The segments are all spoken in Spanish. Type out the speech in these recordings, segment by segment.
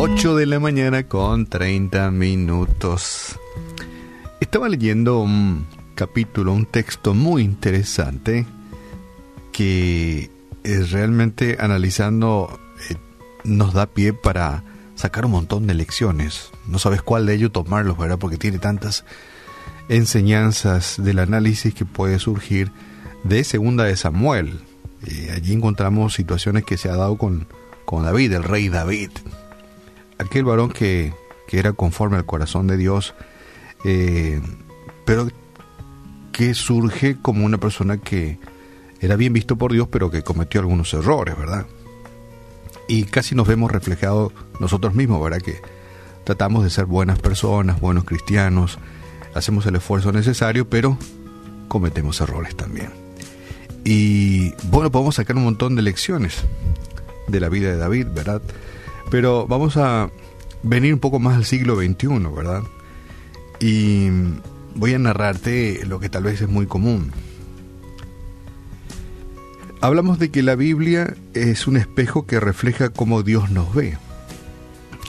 8 de la mañana con 30 minutos. Estaba leyendo un capítulo, un texto muy interesante que es realmente analizando eh, nos da pie para sacar un montón de lecciones. No sabes cuál de ellos tomarlos, ¿verdad? Porque tiene tantas enseñanzas del análisis que puede surgir de Segunda de Samuel. Eh, allí encontramos situaciones que se ha dado con, con David, el rey David. Aquel varón que, que era conforme al corazón de Dios, eh, pero que surge como una persona que era bien visto por Dios, pero que cometió algunos errores, ¿verdad? Y casi nos vemos reflejados nosotros mismos, ¿verdad? Que tratamos de ser buenas personas, buenos cristianos, hacemos el esfuerzo necesario, pero cometemos errores también. Y bueno, podemos sacar un montón de lecciones de la vida de David, ¿verdad? Pero vamos a venir un poco más al siglo XXI, ¿verdad? Y voy a narrarte lo que tal vez es muy común. Hablamos de que la Biblia es un espejo que refleja cómo Dios nos ve.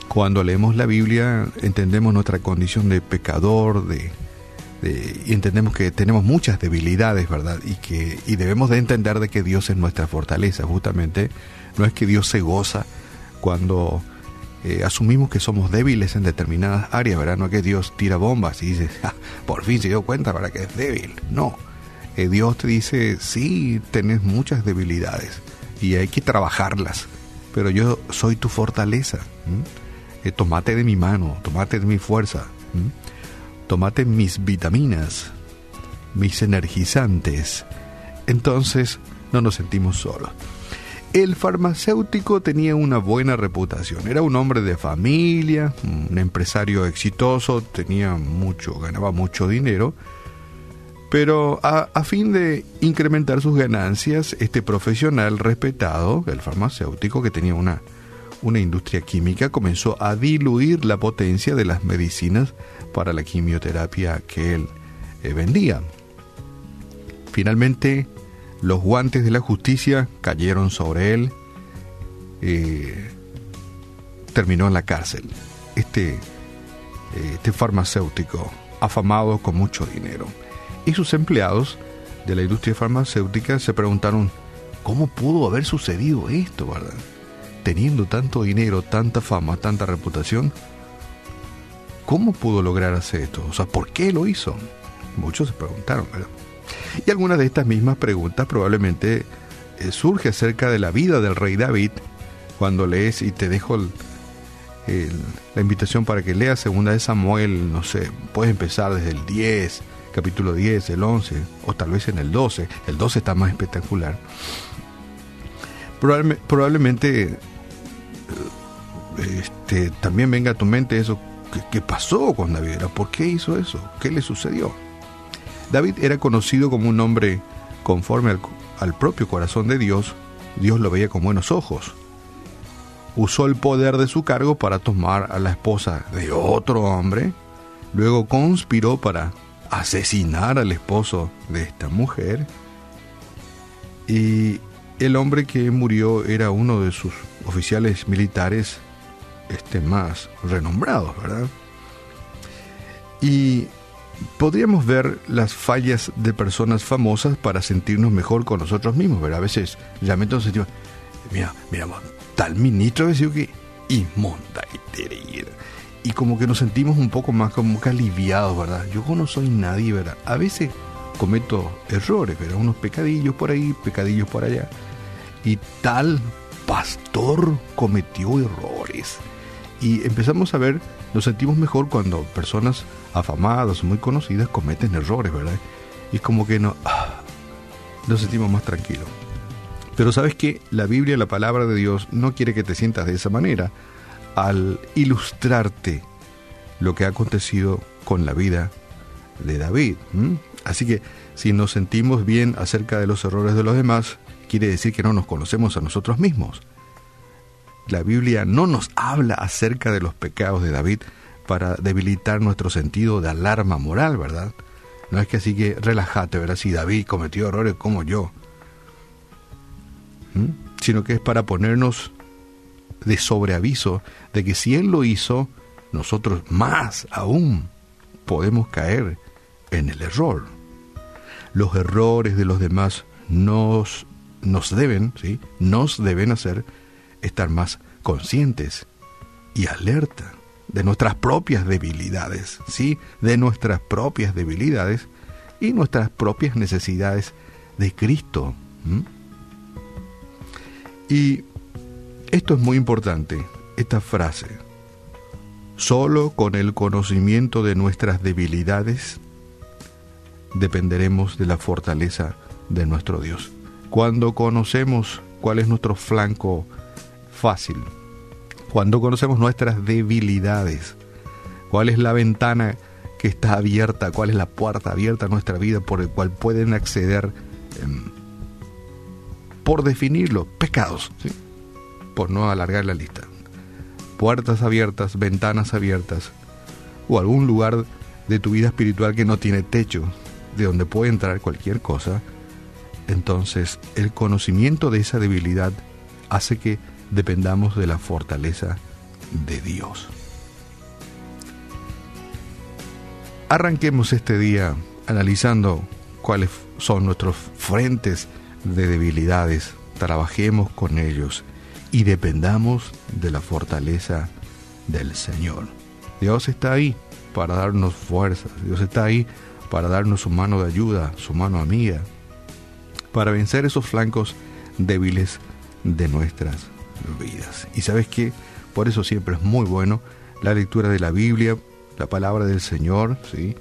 Cuando leemos la Biblia entendemos nuestra condición de pecador, de, y entendemos que tenemos muchas debilidades, ¿verdad? Y que y debemos de entender de que Dios es nuestra fortaleza, justamente. No es que Dios se goza cuando eh, asumimos que somos débiles en determinadas áreas, ¿verdad? No es que Dios tira bombas y dice, por fin se dio cuenta para que es débil. No, eh, Dios te dice, sí, tenés muchas debilidades y hay que trabajarlas, pero yo soy tu fortaleza. Eh, tomate de mi mano, tomate de mi fuerza, tomate mis vitaminas, mis energizantes. Entonces no nos sentimos solos. El farmacéutico tenía una buena reputación. Era un hombre de familia, un empresario exitoso, tenía mucho, ganaba mucho dinero. Pero a, fin de incrementar sus ganancias, este profesional respetado, el farmacéutico, que tenía una, una industria química, comenzó a diluir la potencia de las medicinas para la quimioterapia que él eh, vendía. Finalmente, los guantes de la justicia cayeron sobre él. Eh, terminó en la cárcel. Este, eh, este farmacéutico, afamado con mucho dinero. Y sus empleados de la industria farmacéutica se preguntaron, ¿cómo pudo haber sucedido esto, verdad? Teniendo tanto dinero, tanta fama, tanta reputación, ¿cómo pudo lograr hacer esto? O sea, ¿por qué lo hizo? Muchos se preguntaron, ¿verdad? Y algunas de estas mismas preguntas probablemente eh, surge acerca de la vida del rey David cuando lees y te dejo la invitación para que leas segunda de Samuel, no sé, puedes empezar desde el 10, capítulo 10, el 11 o tal vez en el 12, el 12 está más espectacular. probablemente eh, este, también venga a tu mente eso, ¿qué, pasó con David? ¿Por qué hizo eso? ¿Qué le sucedió? David era conocido como un hombre conforme al, propio corazón de Dios, Dios lo veía con buenos ojos. Usó el poder de su cargo para tomar a la esposa de otro hombre, luego conspiró para asesinar al esposo de esta mujer, y el hombre que murió era uno de sus oficiales militares este, más renombrados, ¿verdad? Y podríamos ver las fallas de personas famosas para sentirnos mejor con nosotros mismos, ¿verdad? A veces realmente nos sentimos, mira, mira, tal ministro decía que inmonda y y como que nos sentimos un poco más como que aliviados, ¿verdad? Yo no soy nadie, ¿verdad? A veces cometo errores, ¿verdad? Unos pecadillos por ahí, pecadillos por allá. Y tal pastor cometió errores. Y empezamos a ver, nos sentimos mejor cuando personas afamadas, muy conocidas, cometen errores, ¿verdad? Y es como que no, ah, nos sentimos más tranquilos. Pero sabes que la Biblia, la palabra de Dios, no quiere que te sientas de esa manera al ilustrarte lo que ha acontecido con la vida de David. Así que si nos sentimos bien acerca de los errores de los demás, quiere decir que no nos conocemos a nosotros mismos. La Biblia no nos habla acerca de los pecados de David, para debilitar nuestro sentido de alarma moral, ¿verdad? No es que así que relájate, ¿verdad? Si David cometió errores como yo, sino que es para ponernos de sobreaviso de que si Él lo hizo, nosotros más aún podemos caer en el error. Los errores de los demás nos, nos deben, ¿sí? nos deben hacer estar más conscientes y alerta de nuestras propias debilidades, ¿sí? de nuestras propias debilidades y nuestras propias necesidades de Cristo. Y esto es muy importante, esta frase. Solo con el conocimiento de nuestras debilidades dependeremos de la fortaleza de nuestro Dios. Cuando conocemos cuál es nuestro flanco fácil, cuando conocemos nuestras debilidades, cuál es la ventana que está abierta, cuál es la puerta abierta a nuestra vida por el cual pueden acceder, em, por definirlo, pecados, por no alargar la lista. Puertas abiertas, ventanas abiertas, o algún lugar de tu vida espiritual que no tiene techo, de donde puede entrar cualquier cosa, entonces el conocimiento de esa debilidad hace que dependamos de la fortaleza de Dios. Arranquemos este día analizando cuáles son nuestros frentes de debilidades, trabajemos con ellos y dependamos de la fortaleza del Señor. Dios está ahí para darnos fuerzas, Dios está ahí para darnos su mano de ayuda, su mano amiga, para vencer esos flancos débiles de nuestras vidas. Y sabes que por eso siempre es muy bueno la lectura de la Biblia, la palabra del Señor, ¿sí?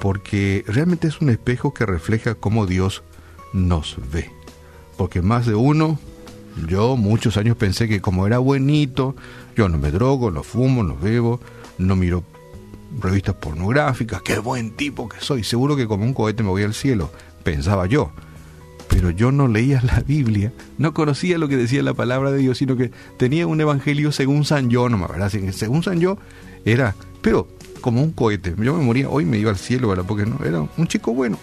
porque realmente es un espejo que refleja cómo Dios nos ve. Porque más de uno, yo muchos años pensé que como era buenito, yo no me drogo, no fumo, no bebo, no miro revistas pornográficas, qué buen tipo que soy, seguro que como un cohete me voy al cielo, pensaba yo pero yo no leía la Biblia, no conocía lo que decía la palabra de Dios, sino que tenía un evangelio según San Yo, no ¿verdad? Según San Yo era, pero como un cohete. Yo me moría, hoy me iba al cielo, ¿verdad? Porque no, era un chico bueno.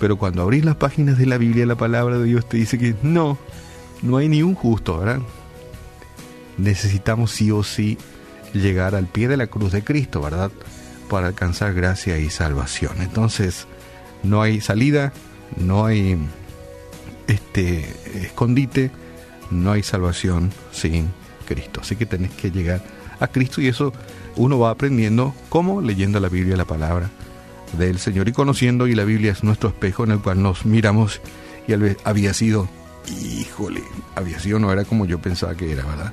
Pero cuando abrís las páginas de la Biblia, la palabra de Dios te dice que no, no hay ni un justo, ¿verdad? Necesitamos sí o sí llegar al pie de la cruz de Cristo, ¿verdad? Para alcanzar gracia y salvación. Entonces, no hay salida, no hay este escondite, no hay salvación sin Cristo. Así que tenés que llegar a Cristo y eso uno va aprendiendo como leyendo la Biblia, la palabra del Señor y conociendo y la Biblia es nuestro espejo en el cual nos miramos y había sido, híjole, había sido no era como yo pensaba que era, ¿verdad?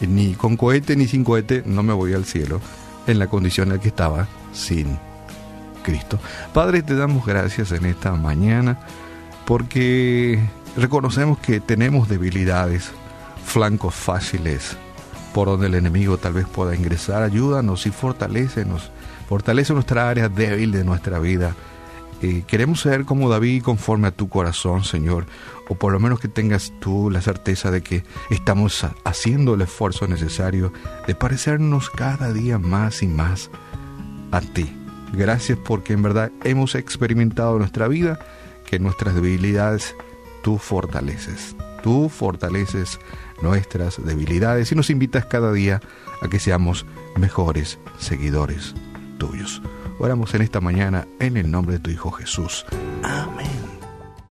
Ni con cohete ni sin cohete no me voy al cielo en la condición en la que estaba sin Cristo. Padre, te damos gracias en esta mañana porque reconocemos que tenemos debilidades, flancos fáciles por donde el enemigo tal vez pueda ingresar. Ayúdanos y fortalecenos, fortalece nuestra área débil de nuestra vida. Eh, queremos ser como David conforme a tu corazón, Señor, o por lo menos que tengas tú la certeza de que estamos haciendo el esfuerzo necesario de parecernos cada día más y más a ti. Gracias porque en verdad hemos experimentado en nuestra vida que nuestras debilidades tú fortaleces. Tú fortaleces nuestras debilidades y nos invitas cada día a que seamos mejores seguidores tuyos. Oramos en esta mañana en el nombre de tu Hijo Jesús. Amén.